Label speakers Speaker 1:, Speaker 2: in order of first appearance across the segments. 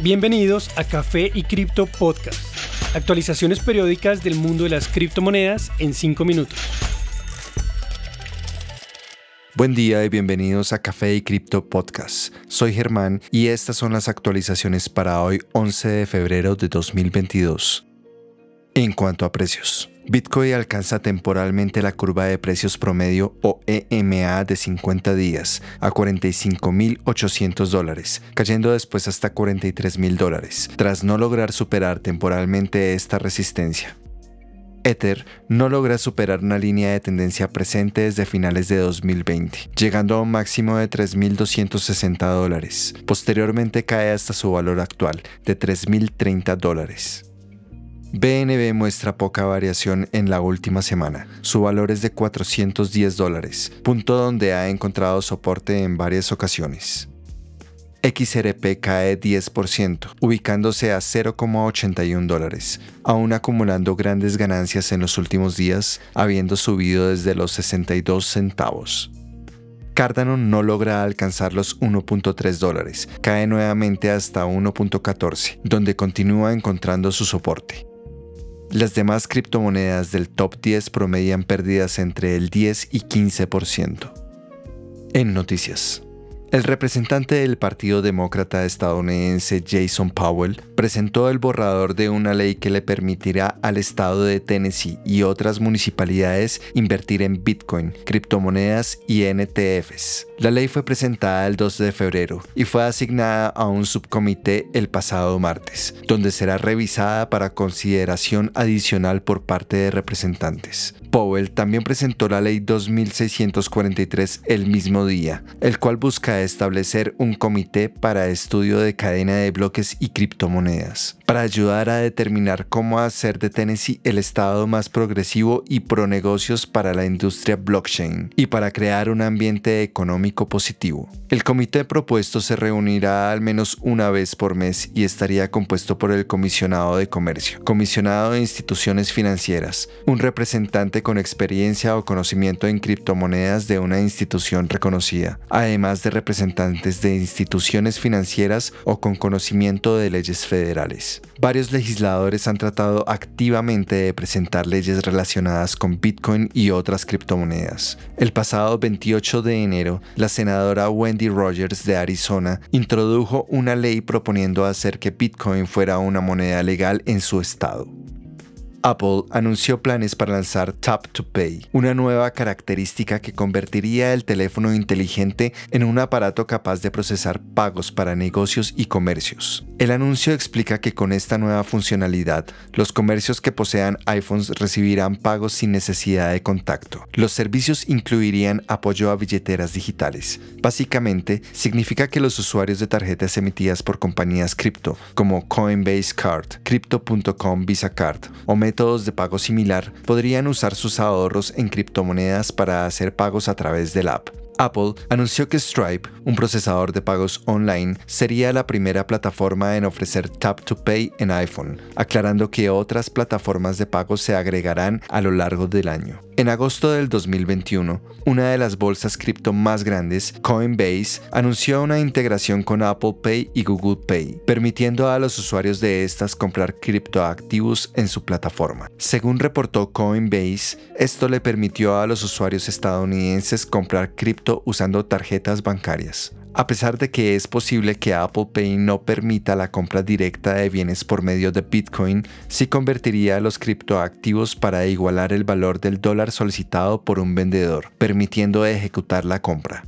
Speaker 1: Bienvenidos a Café y Cripto Podcast. Actualizaciones periódicas del mundo de las criptomonedas en 5 minutos.
Speaker 2: Buen día y bienvenidos a Café y Cripto Podcast. Soy Germán y estas son las actualizaciones para hoy 11 de febrero de 2022. En cuanto a precios. Bitcoin alcanza temporalmente la curva de precios promedio o EMA de 50 días a 45.800 dólares, cayendo después hasta 43.000 dólares, tras no lograr superar temporalmente esta resistencia. Ether no logra superar una línea de tendencia presente desde finales de 2020, llegando a un máximo de 3.260 dólares. Posteriormente cae hasta su valor actual de 3.030 dólares. BNB muestra poca variación en la última semana. Su valor es de 410 dólares, punto donde ha encontrado soporte en varias ocasiones. XRP cae 10%, ubicándose a 0,81 dólares, aún acumulando grandes ganancias en los últimos días, habiendo subido desde los 62 centavos. Cardano no logra alcanzar los 1.3 dólares, cae nuevamente hasta 1.14, donde continúa encontrando su soporte. Las demás criptomonedas del top 10 promedian pérdidas entre el 10 y 15%. En noticias. El representante del Partido Demócrata estadounidense Jason Powell presentó el borrador de una ley que le permitirá al estado de Tennessee y otras municipalidades invertir en Bitcoin, criptomonedas y NTFs. La ley fue presentada el 12 de febrero y fue asignada a un subcomité el pasado martes, donde será revisada para consideración adicional por parte de representantes. Powell también presentó la ley 2643 el mismo día, el cual busca establecer un comité para estudio de cadena de bloques y criptomonedas, para ayudar a determinar cómo hacer de Tennessee el estado más progresivo y pro negocios para la industria blockchain, y para crear un ambiente económico positivo. El comité propuesto se reunirá al menos una vez por mes y estaría compuesto por el comisionado de comercio, comisionado de instituciones financieras, un representante con experiencia o conocimiento en criptomonedas de una institución reconocida, además de representantes de instituciones financieras o con conocimiento de leyes federales. Varios legisladores han tratado activamente de presentar leyes relacionadas con Bitcoin y otras criptomonedas. El pasado 28 de enero, la senadora Wendy Rogers de Arizona introdujo una ley proponiendo hacer que Bitcoin fuera una moneda legal en su estado. Apple anunció planes para lanzar Tap to Pay, una nueva característica que convertiría el teléfono inteligente en un aparato capaz de procesar pagos para negocios y comercios. El anuncio explica que con esta nueva funcionalidad, los comercios que posean iPhones recibirán pagos sin necesidad de contacto. Los servicios incluirían apoyo a billeteras digitales. Básicamente, significa que los usuarios de tarjetas emitidas por compañías cripto, como Coinbase Card, Crypto.com Visa Card o métodos de pago similar podrían usar sus ahorros en criptomonedas para hacer pagos a través del app. Apple anunció que Stripe, un procesador de pagos online, sería la primera plataforma en ofrecer Tap to Pay en iPhone, aclarando que otras plataformas de pagos se agregarán a lo largo del año. En agosto del 2021, una de las bolsas cripto más grandes, Coinbase, anunció una integración con Apple Pay y Google Pay, permitiendo a los usuarios de estas comprar criptoactivos en su plataforma. Según reportó Coinbase, esto le permitió a los usuarios estadounidenses comprar cripto usando tarjetas bancarias. A pesar de que es posible que Apple Pay no permita la compra directa de bienes por medio de Bitcoin, sí convertiría los criptoactivos para igualar el valor del dólar solicitado por un vendedor, permitiendo ejecutar la compra.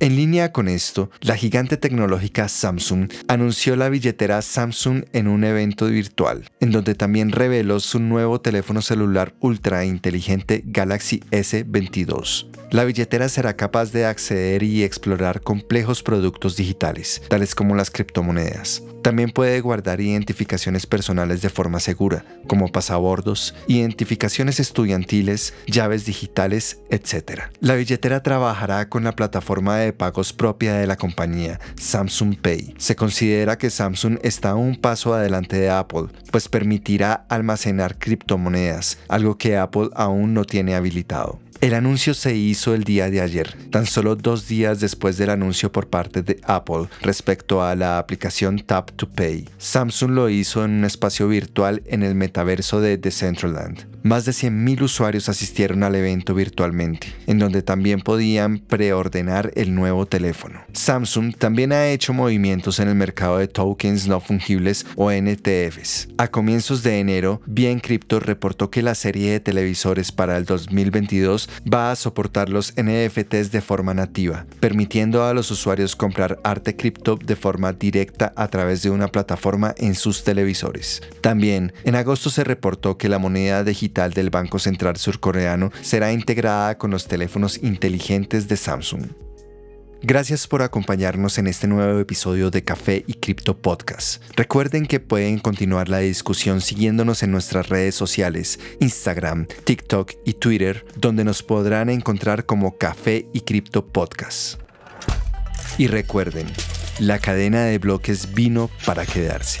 Speaker 2: En línea con esto, la gigante tecnológica Samsung anunció la billetera Samsung en un evento virtual, en donde también reveló su nuevo teléfono celular ultra inteligente Galaxy S22. La billetera será capaz de acceder y explorar complejos productos digitales, tales como las criptomonedas. También puede guardar identificaciones personales de forma segura, como pasabordos, identificaciones estudiantiles, llaves digitales, etc. La billetera trabajará con la plataforma de pagos propia de la compañía, Samsung Pay. Se considera que Samsung está un paso adelante de Apple, pues permitirá almacenar criptomonedas, algo que Apple aún no tiene habilitado. El anuncio se hizo el día de ayer, tan solo dos días después del anuncio por parte de Apple respecto a la aplicación Tap to Pay. Samsung lo hizo en un espacio virtual en el metaverso de Decentraland. Más de 100.000 usuarios asistieron al evento virtualmente, en donde también podían preordenar el nuevo teléfono. Samsung también ha hecho movimientos en el mercado de tokens no fungibles o NTFs. A comienzos de enero, Bien Crypto reportó que la serie de televisores para el 2022 va a soportar los NFTs de forma nativa, permitiendo a los usuarios comprar arte cripto de forma directa a través de una plataforma en sus televisores. También, en agosto se reportó que la moneda digital del Banco Central Surcoreano será integrada con los teléfonos inteligentes de Samsung. Gracias por acompañarnos en este nuevo episodio de Café y Cripto Podcast. Recuerden que pueden continuar la discusión siguiéndonos en nuestras redes sociales, Instagram, TikTok y Twitter, donde nos podrán encontrar como Café y Cripto Podcast. Y recuerden, la cadena de bloques vino para quedarse.